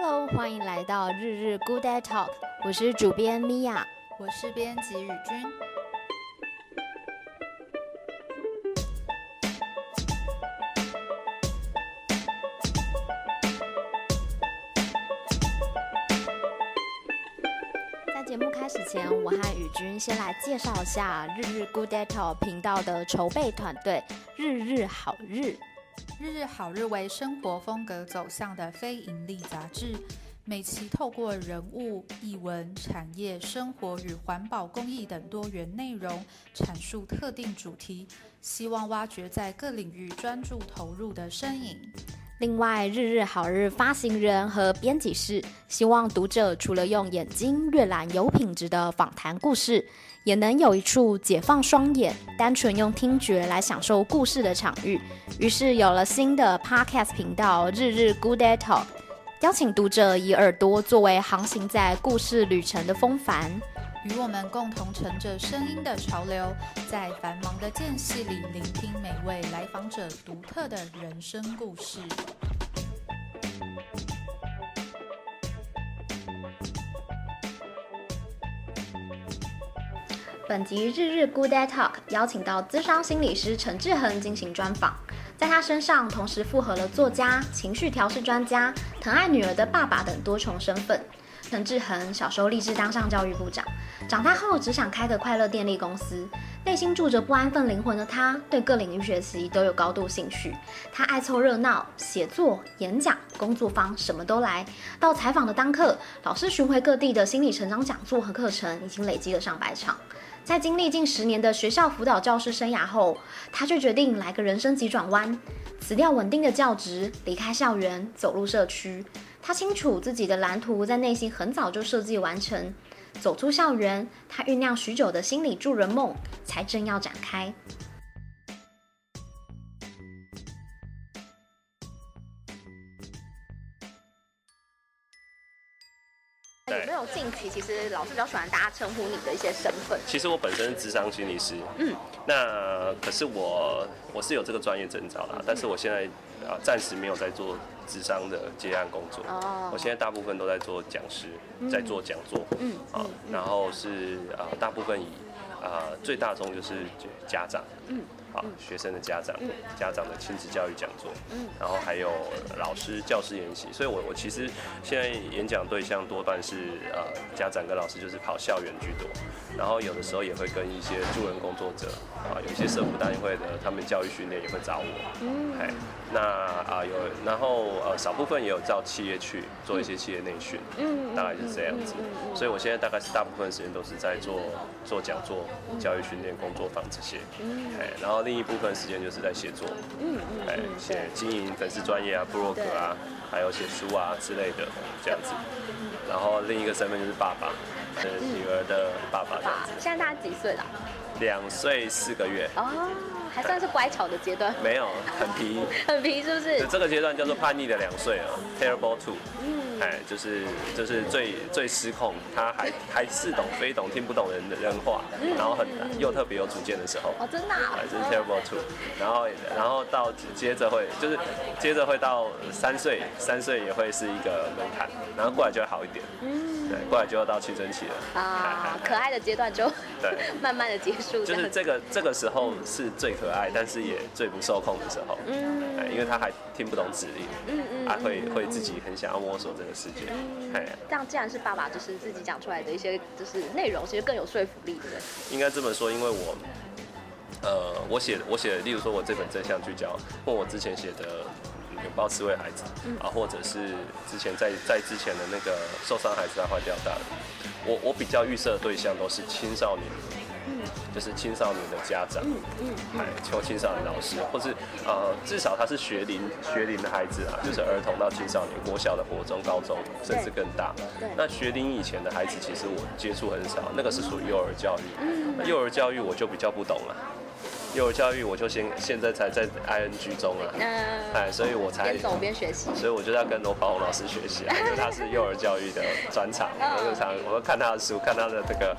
Hello，欢迎来到日日 Good Day Talk，我是主编米娅，我是编辑宇君。在节目开始前，我和宇君先来介绍一下日日 Good Day Talk 频道的筹备团队——日日好日。日日好日为生活风格走向的非盈利杂志，每期透过人物、艺文、产业、生活与环保、公益等多元内容，阐述特定主题，希望挖掘在各领域专注投入的身影。另外，日日好日发行人和编辑室希望读者除了用眼睛阅览有品质的访谈故事，也能有一处解放双眼，单纯用听觉来享受故事的场域。于是有了新的 Podcast 频道“日日 Good Day Talk”，邀请读者以耳朵作为航行在故事旅程的风帆。与我们共同乘着声音的潮流，在繁忙的间隙里聆听每位来访者独特的人生故事。本集日日 Good Day Talk 邀请到资深心理师陈志恒进行专访，在他身上同时复合了作家、情绪调试专家、疼爱女儿的爸爸等多重身份。陈志恒小时候立志当上教育部长，长大后只想开个快乐电力公司。内心住着不安分灵魂的他，对各领域学习都有高度兴趣。他爱凑热闹，写作、演讲、工作坊什么都来。到采访的当刻，老师巡回各地的心理成长讲座和课程已经累积了上百场。在经历近十年的学校辅导教师生涯后，他却决定来个人生急转弯，辞掉稳定的教职，离开校园，走入社区。他清楚自己的蓝图在内心很早就设计完成，走出校园，他酝酿许久的心理助人梦才正要展开。有没有近期其实老师比较喜欢大家称呼你的一些身份？其实我本身是智商心理师，嗯，那可是我我是有这个专业证照啦，嗯、但是我现在啊暂时没有在做智商的接案工作，哦，我现在大部分都在做讲师，嗯、在做讲座，嗯，啊，然后是啊大部分以啊最大众就是家长，嗯。好，学生的家长，家长的亲子教育讲座，然后还有老师、教师研习，所以我我其实现在演讲对象多半是呃家长跟老师，就是跑校园居多，然后有的时候也会跟一些助人工作者啊，有一些社福单位的他们教育训练也会找我，嗯，那啊有，然后呃少部分也有到企业去做一些企业内训，嗯，大概就是这样子，所以我现在大概是大部分时间都是在做做讲座、教育训练、工作坊这些，嗯，然后。另一部分时间就是在写作，嗯嗯，哎，写经营粉丝专业啊、部落格啊，还有写书啊之类的这样子。然后另一个身份就是爸爸，是女儿的爸爸这样子。现在大概几岁了？两岁四个月。哦，还算是乖巧的阶段。没有，很皮，很皮是不是？这个阶段叫做叛逆的两岁啊，Terrible Two。嗯。哎，就是就是最最失控，他还还似懂非懂，听不懂人的人话，然后很又特别有主见的时候，哦，真的，啊，就是 terrible two，然后然后到接着会就是接着会到三岁，三岁也会是一个门槛，然后过来就会好一点，嗯，对，过来就要到青春期了，啊，可爱的阶段就对，慢慢的结束，就是这个这个时候是最可爱，但是也最不受控的时候，嗯，哎因为他还听不懂指令，嗯嗯，还会会自己很想要摸索这个。世界，嗯，这样既然是爸爸，就是自己讲出来的一些就是内容，其实更有说服力，对不对？应该这么说，因为我，呃，我写我写，例如说我这本正向聚焦，或我之前写的拥抱刺猬孩子，啊，或者是之前在在之前的那个受伤孩子他坏掉大的，我我比较预设的对象都是青少年。就是青少年的家长，嗯嗯，求青少年老师，或是呃，至少他是学龄学龄的孩子啊，就是儿童到青少年，国小的国中、高中，甚至更大。那学龄以前的孩子，其实我接触很少，那个是属于幼儿教育。那幼儿教育我就比较不懂了。幼儿教育我就先现在才在 ing 中啊，哎，所以我才边走边学习，所以我就要跟罗宝红老师学习啊，因为他是幼儿教育的专场，我就常我看他的书，看他的这个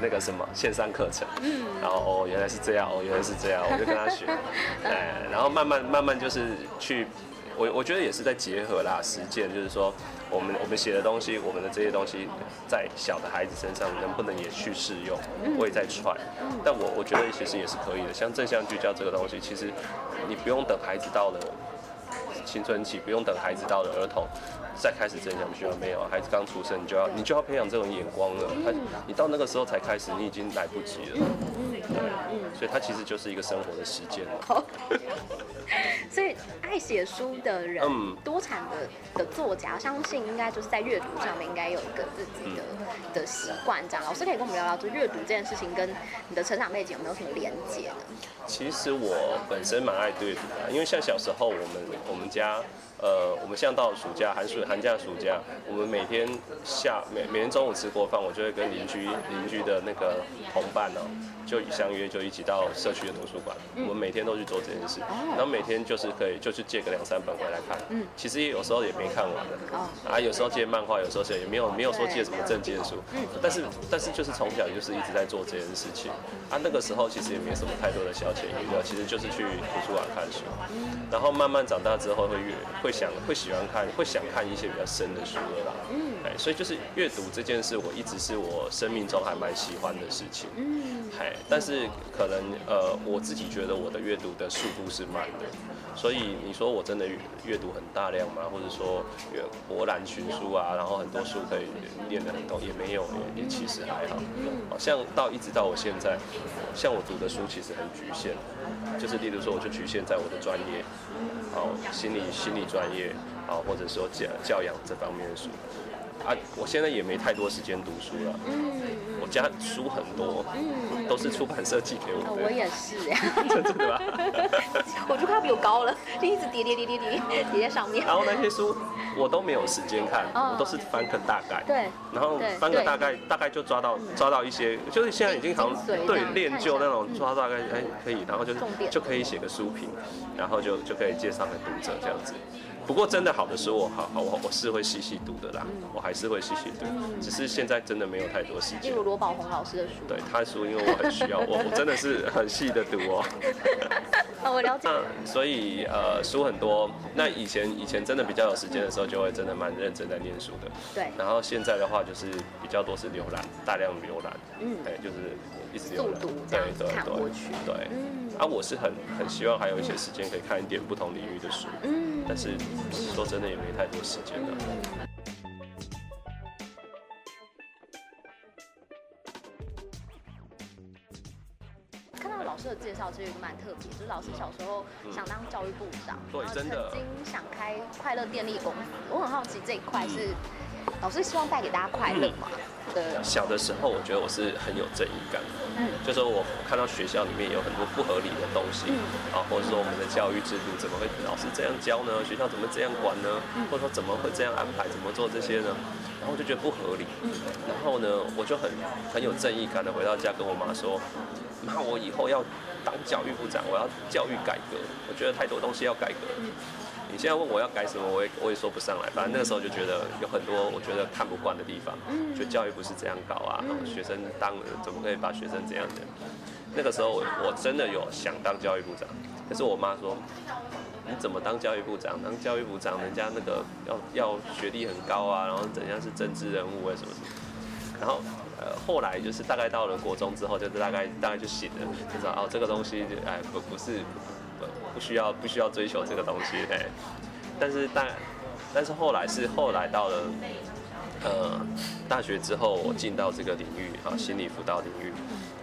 那个什么线上课程，嗯，然后哦原来是这样，哦原来是这样，我就跟他学，哎，然后慢慢慢慢就是去我我觉得也是在结合啦，实践，就是说我们我们写的东西，我们的这些东西，在小的孩子身上能不能也去试用？我也在踹，但我我觉得其实也是可以的。像正向聚焦这个东西，其实你不用等孩子到了青春期，不用等孩子到了儿童。再开始正向聚焦没有，孩子刚出生，你就要你就要培养这种眼光了。他你到那个时候才开始，你已经来不及了。对，所以他其实就是一个生活的实践了。所以爱写书的人，嗯，多产的的作家，相信应该就是在阅读上面应该有一个自己的的习惯。这样，老师可以跟我们聊聊，就阅读这件事情跟你的成长背景有没有什么连接呢？其实我本身蛮爱阅读的，因为像小时候我们我们家。呃，我们现在到了暑假、寒暑、寒假、暑假，我们每天下每每天中午吃过饭，我就会跟邻居邻居的那个同伴哦，就相约就一起到社区的图书馆。我们每天都去做这件事，然后每天就是可以就去借个两三本回来看。嗯，其实也有时候也没看完的。啊，有时候借漫画，有时候借也没有没有说借什么正经的书。嗯，但是但是就是从小就是一直在做这件事情。啊，那个时候其实也没什么太多的消遣娱乐，其实就是去图书馆看书。然后慢慢长大之后会越会。想会喜欢看，会想看一些比较深的书了啦。嗯，哎，所以就是阅读这件事，我一直是我生命中还蛮喜欢的事情。嗯，哎，但是可能呃，我自己觉得我的阅读的速度是慢的，所以你说我真的阅读很大量吗？或者说博览群书啊，然后很多书可以念得很懂，也没有，也其实还好。像到一直到我现在，像我读的书其实很局限，就是例如说，我就局限在我的专业。好，心理心理专业，啊，或者说教教养这方面的书，啊，我现在也没太多时间读书了。嗯，我家书很多，嗯，都是出版社寄给我的。我也是呀。真的吗？我就快要比我高了，就一直叠叠叠叠叠叠在上面。然后那些书我都没有时间看，我都是翻个大概。对。然后翻个大概，大概就抓到抓到一些，就是现在已经好像对练就那种抓大概哎可以，然后就就可以写个书评，然后就就可以介绍给读者这样子。不过真的好的书，我好好我我是会细细读的啦，我还是会细细读，只是现在真的没有太多时间。例如罗宝红老师的书，对他的书，因为我很需要，我我真的是很细的读哦。啊，我了解。所以呃，书很多。那以前以前真的比较有时间的时候，就会真的蛮认真在念书的。对。然后现在的话，就是比较多是浏览，大量浏览。嗯。对，就是一直浏览。速读这样子看过去。对。啊，我是很很希望还有一些时间可以看一点不同领域的书。嗯。但是说真的也没太多时间了。的介绍其实蛮特别，就是老师小时候想当教育部长，对，真的，曾经想开快乐电力公司。我很好奇这一块是老师希望带给大家快乐吗？对。小的时候，我觉得我是很有正义感，嗯，就说我看到学校里面有很多不合理的东西，啊，或者说我们的教育制度怎么会老师这样教呢？学校怎么这样管呢？或者说怎么会这样安排？怎么做这些呢？然后我就觉得不合理，然后呢，我就很很有正义感的回到家跟我妈说。那我以后要当教育部长，我要教育改革。我觉得太多东西要改革。你现在问我要改什么，我也我也说不上来。反正那个时候就觉得有很多我觉得看不惯的地方，就教育不是这样搞啊，然后学生当怎么可以把学生这样的？那个时候我真的有想当教育部长，可是我妈说，你怎么当教育部长？当教育部长，人家那个要要学历很高啊，然后怎样是政治人物啊什么什么，然后。呃，后来就是大概到了国中之后，就是大概大概就醒了，就知道哦，这个东西哎不不是不需要不需要追求这个东西哎，但是但但是后来是后来到了呃大学之后，我进到这个领域啊，心理辅导领域，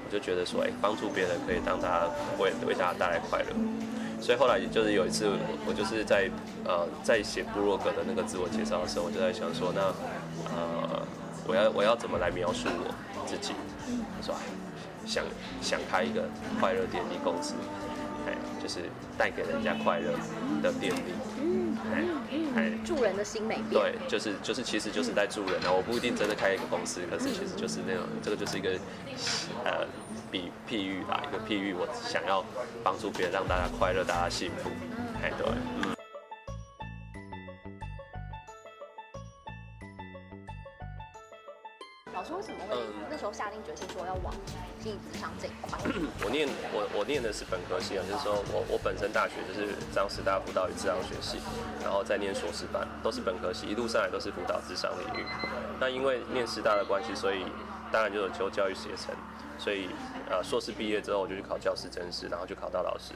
我就觉得说哎，帮助别人可以让大家为为大家带来快乐，所以后来就是有一次我就是在呃在写布洛格的那个自我介绍的时候，我就在想说那呃。我要我要怎么来描述我自己？他说，想想开一个快乐电力公司，哎，就是带给人家快乐的电力，嗯哎，助人的心美。对，就是就是其实就是在助人啊！我不一定真的开一个公司，可是其实就是那种，这个就是一个呃比譬喻吧，一个譬喻，我想要帮助别人，让大家快乐，大家幸福，哎，对，嗯。老老师为什么会那时候下定决心说要往心理咨商这一块？念我我念的是本科系啊，就是说我我本身大学就是张师大辅导与咨商学系，然后再念硕士班，都是本科系，一路上来都是辅导智商领域。那因为念师大的关系，所以当然就有求教育学程。所以，呃，硕士毕业之后，我就去考教师甄试，然后就考到老师。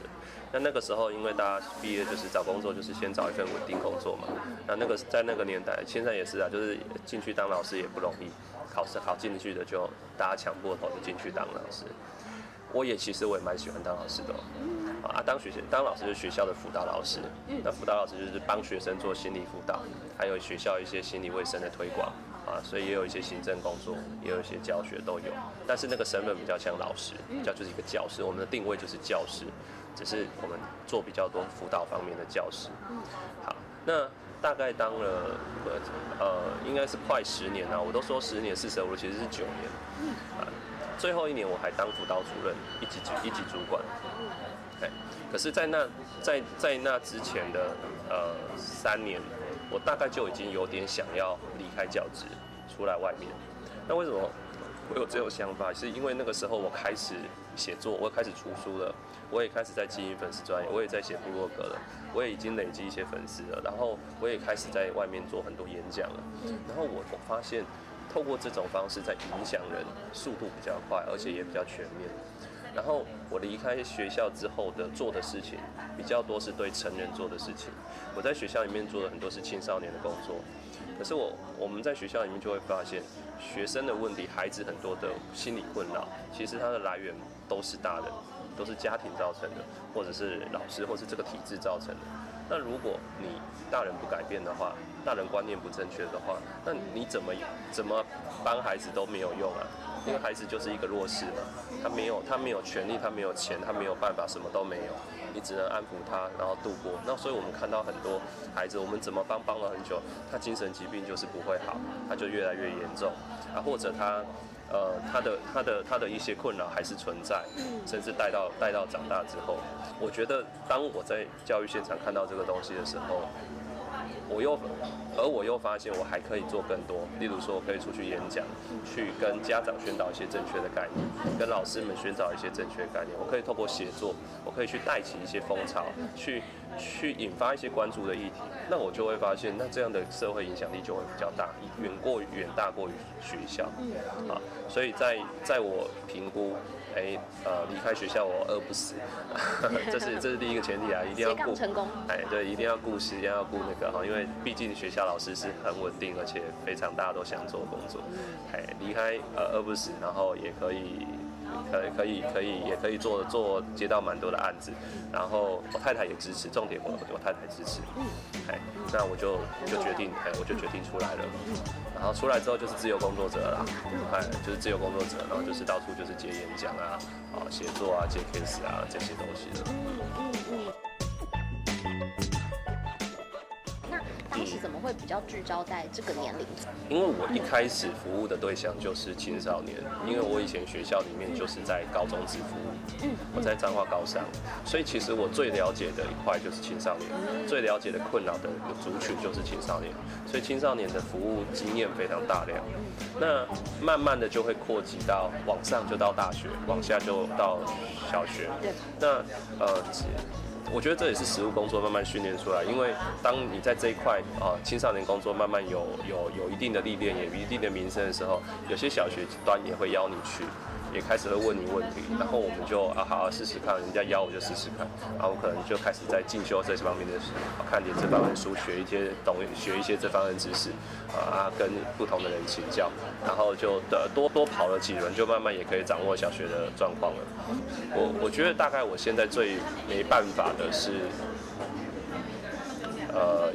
那那个时候，因为大家毕业就是找工作，就是先找一份稳定工作嘛。那那个在那个年代，现在也是啊，就是进去当老师也不容易，考试考进去的就大家抢破头就进去当老师。我也其实我也蛮喜欢当老师的，啊，当学生当老师就是学校的辅导老师，那辅导老师就是帮学生做心理辅导，还有学校一些心理卫生的推广。啊，所以也有一些行政工作，也有一些教学都有，但是那个身份比较像老师，比较就是一个教师。我们的定位就是教师，只是我们做比较多辅导方面的教师。好，那大概当了呃，应该是快十年了。我都说十年四舍五入其实是九年。啊，最后一年我还当辅导主任，一级主一级主管。哎，可是，在那在在那之前的呃三年。我大概就已经有点想要离开教职，出来外面。那为什么我有这种想法？是因为那个时候我开始写作，我开始出书了，我也开始在经营粉丝专业，我也在写部落格了，我也已经累积一些粉丝了，然后我也开始在外面做很多演讲了。然后我我发现，透过这种方式在影响人，速度比较快，而且也比较全面。然后我离开学校之后的做的事情比较多是对成人做的事情。我在学校里面做的很多是青少年的工作，可是我我们在学校里面就会发现，学生的问题、孩子很多的心理困扰，其实它的来源都是大人，都是家庭造成的，或者是老师，或是这个体制造成的。那如果你大人不改变的话，大人观念不正确的话，那你怎么怎么帮孩子都没有用啊。因为孩子就是一个弱势嘛，他没有他没有权利，他没有钱，他没有办法，什么都没有，你只能安抚他，然后度过。那所以我们看到很多孩子，我们怎么帮帮了很久，他精神疾病就是不会好，他就越来越严重啊，或者他呃他的他的他的一些困扰还是存在，甚至带到带到长大之后，我觉得当我在教育现场看到这个东西的时候。我又，而我又发现我还可以做更多，例如说我可以出去演讲，去跟家长宣导一些正确的概念，跟老师们宣导一些正确的概念。我可以透过写作，我可以去带起一些风潮，去去引发一些关注的议题。那我就会发现，那这样的社会影响力就会比较大，远过远大过于学校。啊，所以在在我评估。哎，呃，离开学校我饿不死，这是这是第一个前提啊，一定要顾成功。哎，对，一定要顾时间，要顾那个哈，因为毕竟学校老师是很稳定，而且非常大家都想做工作。哎，离开呃饿不死，然后也可以。可可以可以也可以做做接到蛮多的案子，然后我太太也支持，重点我我太太支持，哎，那我就就决定哎，我就决定出来了，然后出来之后就是自由工作者了，哎，就是自由工作者，然后就是到处就是接演讲啊，啊写作啊，接 case 啊这些东西。的。比较聚焦在这个年龄？因为我一开始服务的对象就是青少年，因为我以前学校里面就是在高中职服务，我在彰化高商，所以其实我最了解的一块就是青少年，最了解的困扰的族群就是青少年，所以青少年的服务经验非常大量。那慢慢的就会扩及到往上就到大学，往下就到小学。那呃。我觉得这也是实务工作慢慢训练出来，因为当你在这一块啊青少年工作慢慢有有有一定的历练，也有一定的名声的时候，有些小学端也会邀你去。也开始会问你问题，然后我们就啊好好试试看，人家邀我就试试看，然后我可能就开始在进修这些方面的，看点这方面书，学一些懂学一些这方面知识，啊跟不同的人请教，然后就的多多跑了几轮，就慢慢也可以掌握小学的状况了。我我觉得大概我现在最没办法的是，呃。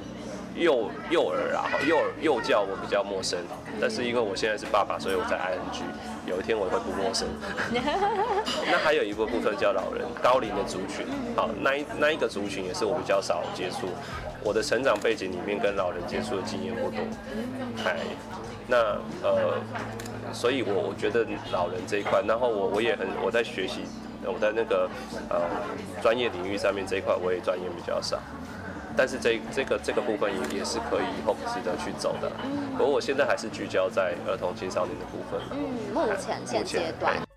幼幼儿啊，幼儿幼教我比较陌生，但是因为我现在是爸爸，所以我在 ING，有一天我会不陌生。那还有一个部分叫老人高龄的族群，好，那一那一个族群也是我比较少接触，我的成长背景里面跟老人接触的经验不多。哎，那呃，所以我我觉得老人这一块，然后我我也很我在学习，我在那个呃专业领域上面这一块我也专业比较少。但是这这个这个部分也也是可以以后值得去走的。不过我现在还是聚焦在儿童青少年的部分。嗯，目前现阶段。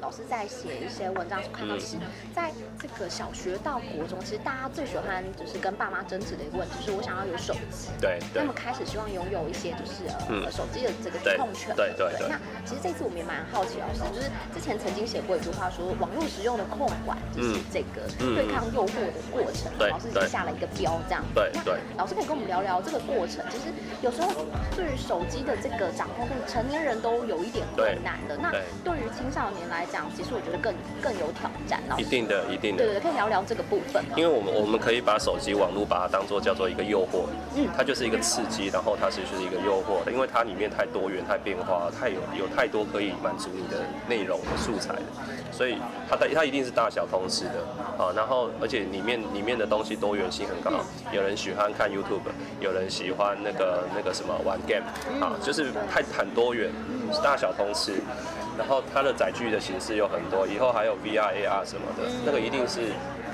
老师在写一些文章时看到，其实在这个小学到国中，其实大家最喜欢就是跟爸妈争执的一个问题，就是我想要有手机。对。那么开始希望拥有一些就是呃手机的这个主控权。对对对。那其实这次我们也蛮好奇，老师就是之前曾经写过一句话说，网络使用的控管就是这个对抗诱惑的过程。对。老师已经下了一个标，这样。对对。老师可以跟我们聊聊这个过程。其实有时候对于手机的这个掌控，成年人都有一点困难的。那对于青少年来讲，其实我觉得更更有挑战。一定的，一定的。对对，可以聊聊这个部分。因为我们我们可以把手机网络把它当做叫做一个诱惑，嗯，它就是一个刺激，然后它其实是一个诱惑的，因为它里面太多元、太变化、太有有太多可以满足你的内容和素材的，所以它的它一定是大小通吃的啊。然后而且里面里面的东西多元性很高，有人喜欢看 YouTube，有人喜欢那个那个什么玩 game 啊，就是太很多元，大小通吃。然后它的载具的形式有很多，以后还有 VR、AR 什么的，那个一定是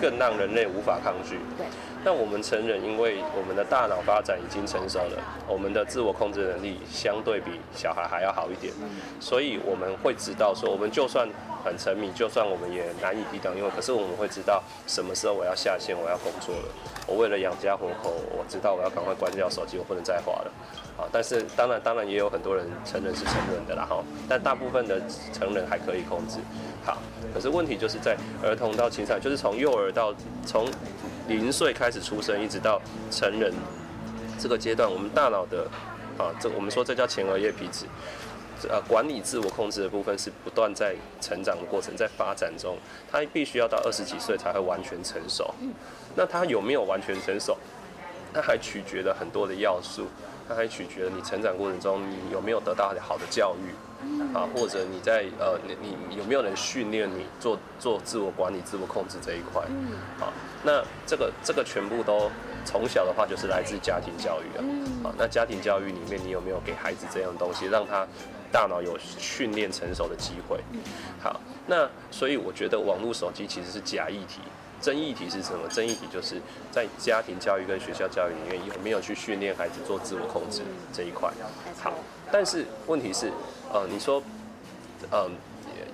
更让人类无法抗拒。对。那我们成人，因为我们的大脑发展已经成熟了，我们的自我控制能力相对比小孩还要好一点，所以我们会知道说，我们就算很沉迷，就算我们也难以抵挡，因为可是我们会知道什么时候我要下线，我要工作了。我为了养家糊口，我知道我要赶快关掉手机，我不能再滑了。啊，但是当然，当然也有很多人成人是成人的啦哈，但大部分的成人还可以控制。好，可是问题就是在儿童到青少年，就是从幼儿到从零岁开始出生，一直到成人这个阶段，我们大脑的啊，这我们说这叫前额叶皮质，呃，管理自我控制的部分是不断在成长的过程，在发展中，它必须要到二十几岁才会完全成熟。那它有没有完全成熟？它还取决了很多的要素。它还取决于你成长过程中你有没有得到好的教育，啊，或者你在呃你你有没有人训练你做做自我管理、自我控制这一块，好，那这个这个全部都从小的话就是来自家庭教育啊，好，那家庭教育里面你有没有给孩子这样东西，让他大脑有训练成熟的机会？好，那所以我觉得网络手机其实是假议题。争议题是什么？争议题就是在家庭教育跟学校教育里面有没有去训练孩子做自我控制这一块。好，但是问题是，呃，你说，呃，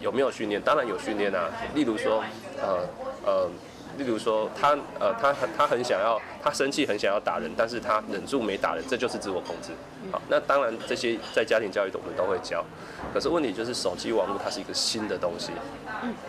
有没有训练？当然有训练啊。例如说，呃，呃。例如说，他呃，他很他很想要，他生气很想要打人，但是他忍住没打人，这就是自我控制。好，那当然这些在家庭教育我们都会教，可是问题就是手机网络它是一个新的东西，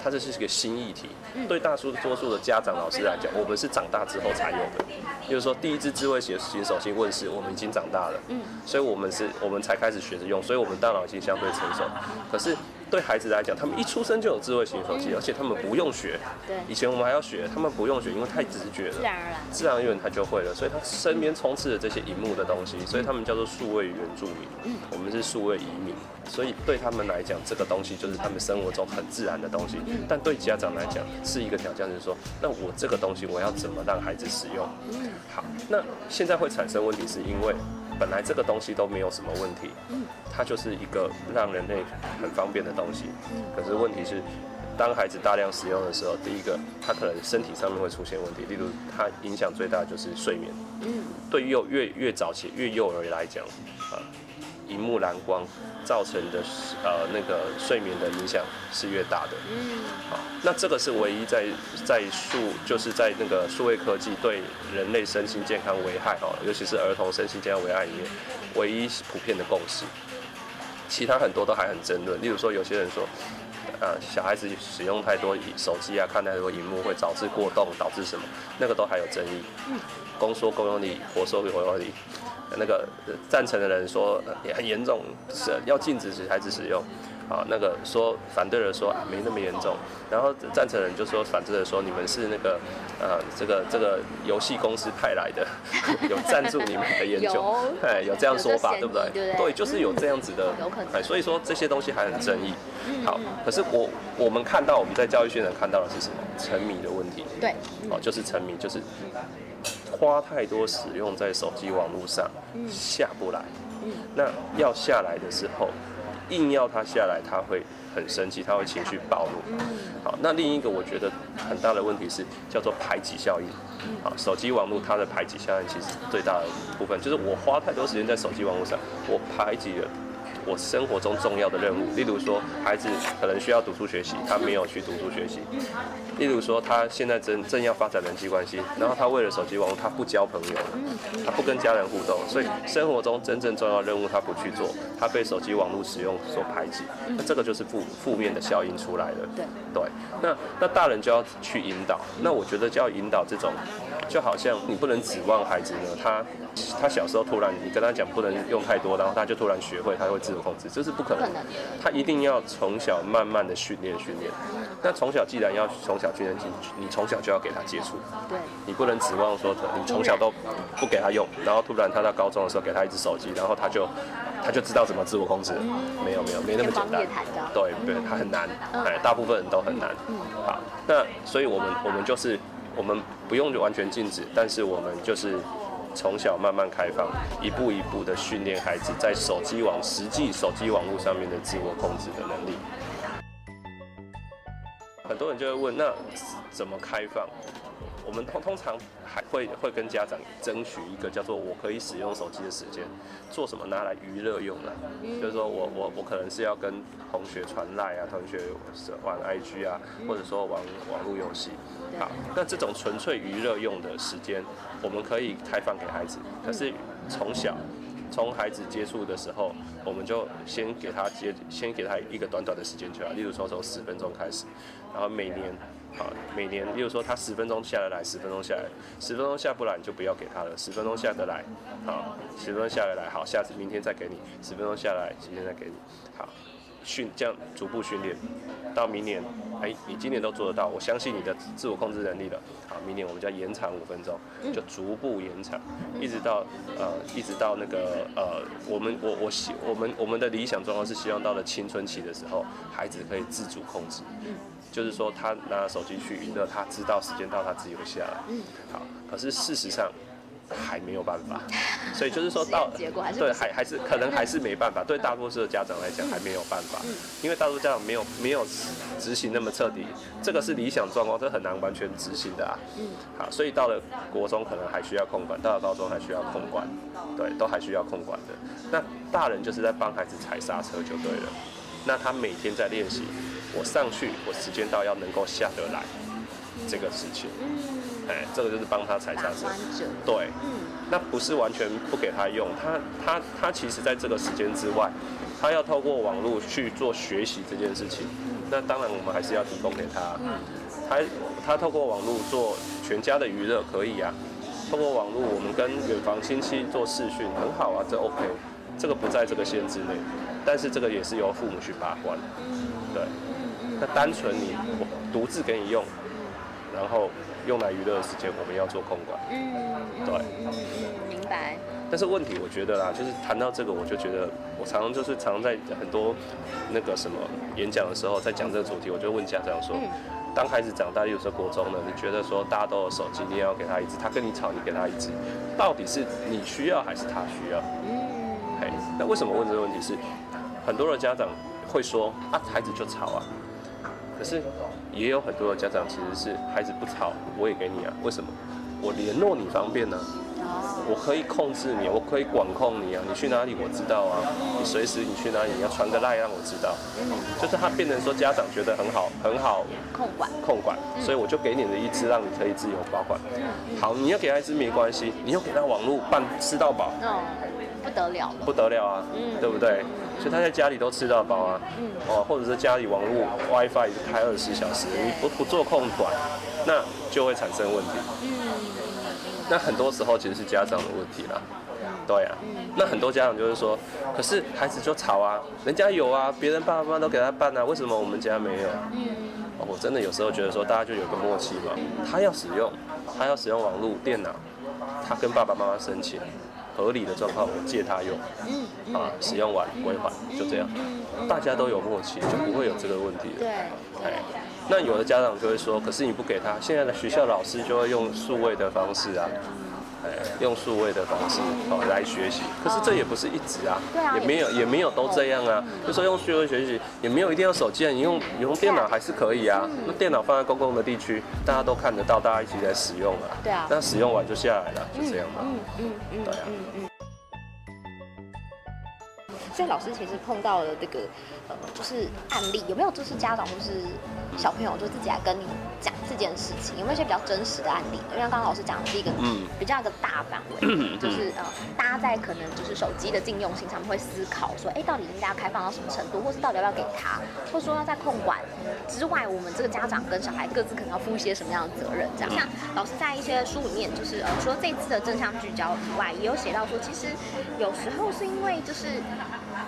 它这是一个新议题。对大数多数的家长老师来讲，我们是长大之后才有的。就是说，第一支智慧型手机问世，我们已经长大了，所以我们是我们才开始学着用，所以我们大脑已经相对成熟。可是。对孩子来讲，他们一出生就有智慧型手机，而且他们不用学。对，以前我们还要学，他们不用学，因为太直觉了，自然而然，自然而然他就会了。所以他身边充斥着这些荧幕的东西，所以他们叫做数位原住民。嗯，我们是数位移民，所以对他们来讲，这个东西就是他们生活中很自然的东西。但对家长来讲，是一个挑战，就是说，那我这个东西我要怎么让孩子使用？嗯，好，那现在会产生问题，是因为。本来这个东西都没有什么问题，它就是一个让人类很方便的东西。可是问题是，当孩子大量使用的时候，第一个，他可能身体上面会出现问题，例如他影响最大的就是睡眠。嗯，对幼越越早期越幼儿来讲，啊。荧幕蓝光造成的呃那个睡眠的影响是越大的。嗯，好，那这个是唯一在在数就是在那个数位科技对人类身心健康危害哦，尤其是儿童身心健康危害里面唯一普遍的共识。其他很多都还很争论，例如说有些人说，呃，小孩子使用太多手机啊，看太多荧幕会导致过动，导致什么？那个都还有争议。嗯，公说公有理，婆说婆有理。那个赞成的人说也很严重，是要禁止孩子使用。啊，那个说反对的说啊没那么严重，然后赞成人就说反对的说你们是那个呃这个这个游戏公司派来的，有赞助你们的研究，哎有这样说法对不对？对，就是有这样子的，哎所以说这些东西还很争议。好，可是我我们看到我们在教育现场看到的是什么？沉迷的问题。对，哦就是沉迷就是。花太多使用在手机网络上，下不来。那要下来的时候，硬要他下来，他会很生气，他会情绪暴怒。好，那另一个我觉得很大的问题是叫做排挤效应。好，手机网络它的排挤效应其实最大的部分就是我花太多时间在手机网络上，我排挤了。我生活中重要的任务，例如说，孩子可能需要读书学习，他没有去读书学习；例如说，他现在正正要发展人际关系，然后他为了手机网络，他不交朋友了，他不跟家人互动，所以生活中真正重要的任务他不去做，他被手机网络使用所排挤，那这个就是负负面的效应出来了。对。对，那那大人就要去引导，那我觉得就要引导这种，就好像你不能指望孩子呢，他。他小时候突然，你跟他讲不能用太多，然后他就突然学会，他会自我控制，这是不可能的。他一定要从小慢慢的训练训练。那从小既然要从小训练进去，你从小就要给他接触。对。你不能指望说你从小都不给他用，然后突然他到高中的时候给他一只手机，然后他就他就知道怎么自我控制。没有没有，没那么简单。对对，他很难，哎，大部分人都很难。好，那所以我们我们就是我们不用就完全禁止，但是我们就是。从小慢慢开放，一步一步的训练孩子在手机网、实际手机网络上面的自我控制的能力。很多人就会问，那怎么开放？我们通通常还会会跟家长争取一个叫做我可以使用手机的时间，做什么拿来娱乐用的，就是说我我我可能是要跟同学传赖啊，同学玩 IG 啊，或者说玩网络游戏。好，那这种纯粹娱乐用的时间，我们可以开放给孩子。可是从小，从孩子接触的时候，我们就先给他接，先给他一个短短的时间就好。例如说从十分钟开始，然后每年，啊，每年，例如说他十分钟下得来，十分钟下来，十分钟下不来你就不要给他了。十分钟下得来，好，十分钟下得来，好，下次明天再给你。十分钟下来，今天再给你，好。训这样逐步训练，到明年，哎，你今年都做得到，我相信你的自我控制能力了。好，明年我们就要延长五分钟，就逐步延长，一直到呃，一直到那个呃，我们我我希我们我们的理想状况是希望到了青春期的时候，孩子可以自主控制，就是说他拿手机去娱乐，他知道时间到他自己会下来。嗯好，可是事实上。还没有办法，所以就是说到对还还是可能还是没办法，对大多数的家长来讲还没有办法，因为大多数家长没有没有执行那么彻底，这个是理想状况，这很难完全执行的啊。嗯好，所以到了国中可能还需要控管，到了高中还需要控管，对，都还需要控管的。那大人就是在帮孩子踩刹车就对了。那他每天在练习，我上去，我时间到要能够下得来这个事情。哎，这个就是帮他踩刹车。对，嗯那不是完全不给他用，他他他其实在这个时间之外，他要透过网络去做学习这件事情。那当然我们还是要提供给他。他他透过网络做全家的娱乐可以啊，透过网络我们跟远房亲戚做视讯很好啊，这 OK，这个不在这个限制内，但是这个也是由父母去把关。对，那单纯你我独自给你用，然后。用来娱乐的时间，我们要做控管。嗯，对，嗯嗯，明白。但是问题，我觉得啦，就是谈到这个，我就觉得，我常常就是常常在很多那个什么演讲的时候，在讲这个主题，我就问家长说，当孩子长大，有时候国中呢，你觉得说大家都有手机，你也要给他一支，他跟你吵，你给他一支，到底是你需要还是他需要？嗯，嘿，那为什么问这个问题是，很多的家长会说啊，孩子就吵啊。可是，也有很多的家长其实是孩子不吵，我也给你啊。为什么？我联络你方便呢、啊？我可以控制你，我可以管控你啊。你去哪里我知道啊。你随时你去哪里，你要传个赖让我知道。就是他变成说家长觉得很好，很好控管控管，所以我就给你的一支，让你可以自由保管。好，你要给他一支没关系，你又给他网络办吃到饱，不得了，不得了啊，对不对？所以他在家里都吃到饱啊，哦，或者是家里网络 WiFi 开二十四小时，你不不做控管，那就会产生问题。那很多时候其实是家长的问题啦，对啊。那很多家长就是说，可是孩子就吵啊，人家有啊，别人爸爸妈妈都给他办啊，为什么我们家没有？哦，我真的有时候觉得说，大家就有个默契嘛，他要使用，他要使用网络电脑，他跟爸爸妈妈申请。合理的状况，我借他用，啊，使用完归还，就这样，大家都有默契，就不会有这个问题了。对，哎，那有的家长就会说，可是你不给他，现在的学校老师就会用数位的方式啊，用数位的方式哦来学习。可是这也不是一直啊，也没有也没有都这样啊。就说用数位学习，也没有一定要手机啊，你用你用电脑还是可以啊。那电脑放在公共的地区，大家都看得到，大家一起来使用啊。对啊。那使用完就下来了，就这样嘛。嗯嗯嗯，对啊。所以老师其实碰到了这个，呃，就是案例，有没有就是家长或是小朋友就自己来跟你讲这件事情？有没有一些比较真实的案例？因为刚刚老师讲的是一个嗯比较一个大范围，嗯、就是呃，大家在可能就是手机的禁用性上面会思考说，哎，到底应该要开放到什么程度，或是到底要不要给他，或者说要在控管之外，我们这个家长跟小孩各自可能要负一些什么样的责任？这样，像老师在一些书里面，就是呃，除了这次的正向聚焦以外，也有写到说，其实有时候是因为就是。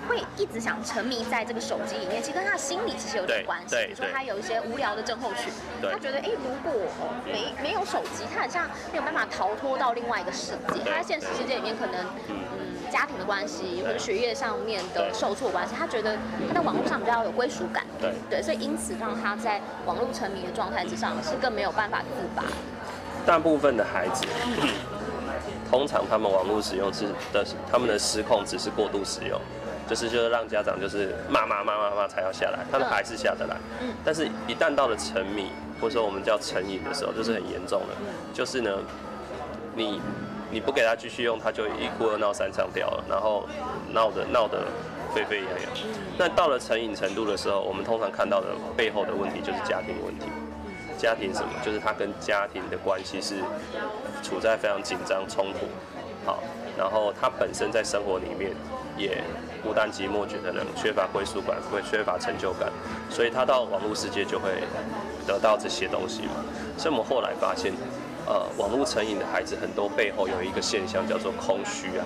会一直想沉迷在这个手机里面，其实跟他的心理其实有点关系。比如说他有一些无聊的症候群，他觉得哎，如果没没有手机，他好像没有办法逃脱到另外一个世界。他在现实世界里面可能嗯家庭的关系或者学业上面的受挫关系，他觉得他在网络上比较有归属感。对对，所以因此让他在网络沉迷的状态之上是更没有办法自拔。大部分的孩子，通常他们网络使用是的，他们的失控只是过度使用。就是就是让家长就是骂骂骂骂骂才要下来，他们还是下得来。嗯。但是，一旦到了沉迷或者说我们叫成瘾的时候，就是很严重的。就是呢，你你不给他继续用，他就一哭二闹三上吊了，然后闹得闹得沸沸扬扬。那到了成瘾程度的时候，我们通常看到的背后的问题就是家庭问题。家庭什么？就是他跟家庭的关系是处在非常紧张冲突。好，然后他本身在生活里面也。孤单寂寞，觉得冷，缺乏归属感，会缺乏成就感，所以他到网络世界就会得到这些东西嘛。所以我们后来发现，呃，网络成瘾的孩子很多背后有一个现象叫做空虚啊，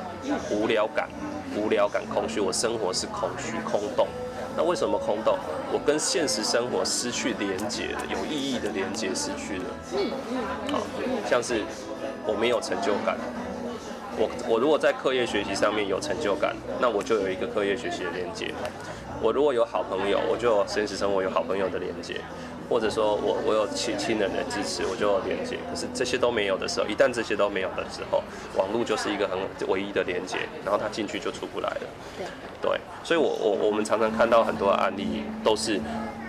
无聊感，无聊感，空虚。我生活是空虚、空洞。那为什么空洞？我跟现实生活失去连接了，有意义的连接失去了。嗯嗯。好，像是我没有成就感。我我如果在课业学习上面有成就感，那我就有一个课业学习的连接。我如果有好朋友，我就有现实生活有好朋友的连接，或者说我我有亲亲人的支持，我就有连接。可是这些都没有的时候，一旦这些都没有的时候，网络就是一个很唯一的连接，然后他进去就出不来了。对，对，所以我我我们常常看到很多案例都是。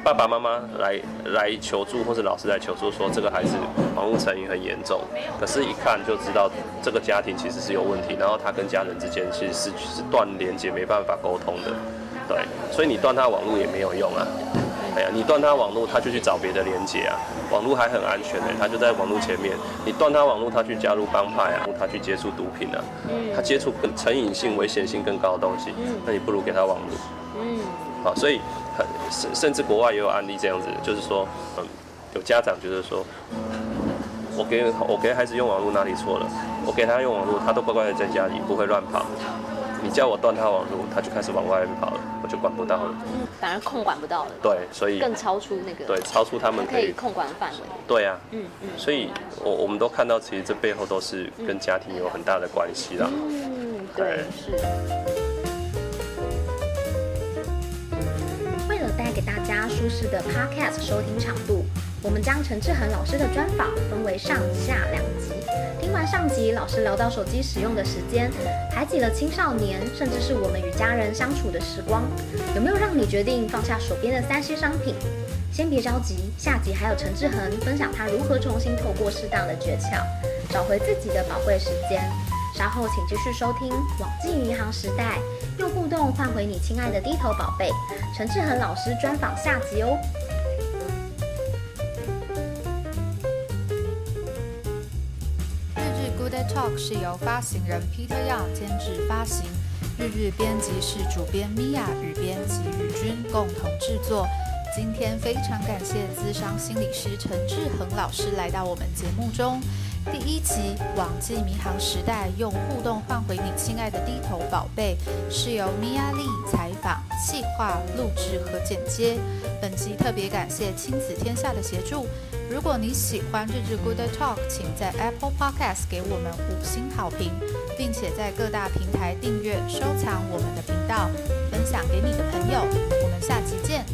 爸爸妈妈来来求助，或是老师来求助，说这个孩子网络成瘾很严重，可是，一看就知道这个家庭其实是有问题，然后他跟家人之间其实是是断连接，没办法沟通的，对，所以你断他网络也没有用啊，哎呀，你断他网络，他就去找别的连接啊，网络还很安全呢，他就在网络前面，你断他网络，他去加入帮派啊，他去接触毒品啊，他接触更成瘾性、危险性更高的东西，那你不如给他网络，嗯，好，所以。甚甚至国外也有案例这样子，就是说，嗯，有家长觉得说，我给我给孩子用网络哪里错了？我给他用网络，他都乖乖的在家里，不会乱跑。你叫我断他网络，他就开始往外面跑了，我就管不到了。嗯，反而控管不到了。对，所以更超出那个。对，超出他们可以，控管的范围。对啊。嗯嗯。所以我我们都看到，其实这背后都是跟家庭有很大的关系啦。嗯，对，是。舒适的 Podcast 收听长度，我们将陈志恒老师的专访分为上下两集。听完上集，老师聊到手机使用的时间，排挤了青少年，甚至是我们与家人相处的时光，有没有让你决定放下手边的三 C 商品？先别着急，下集还有陈志恒分享他如何重新透过适当的诀窍，找回自己的宝贵时间。稍后请继续收听《网际银行时代》，用互动换回你亲爱的低头宝贝。陈志恒老师专访下集哦。日日 Good Day Talk 是由发行人 Peter Young 监制发行，日日编辑室主编 Mia 与编辑宇君共同制作。今天非常感谢咨商心理师陈志恒老师来到我们节目中。第一集《网际迷航时代》，用互动换回你亲爱的低头宝贝，是由米亚丽采访、企划、录制和剪接。本集特别感谢亲子天下的协助。如果你喜欢这支 Good Talk，请在 Apple Podcast 给我们五星好评，并且在各大平台订阅、收藏我们的频道，分享给你的朋友。我们下期见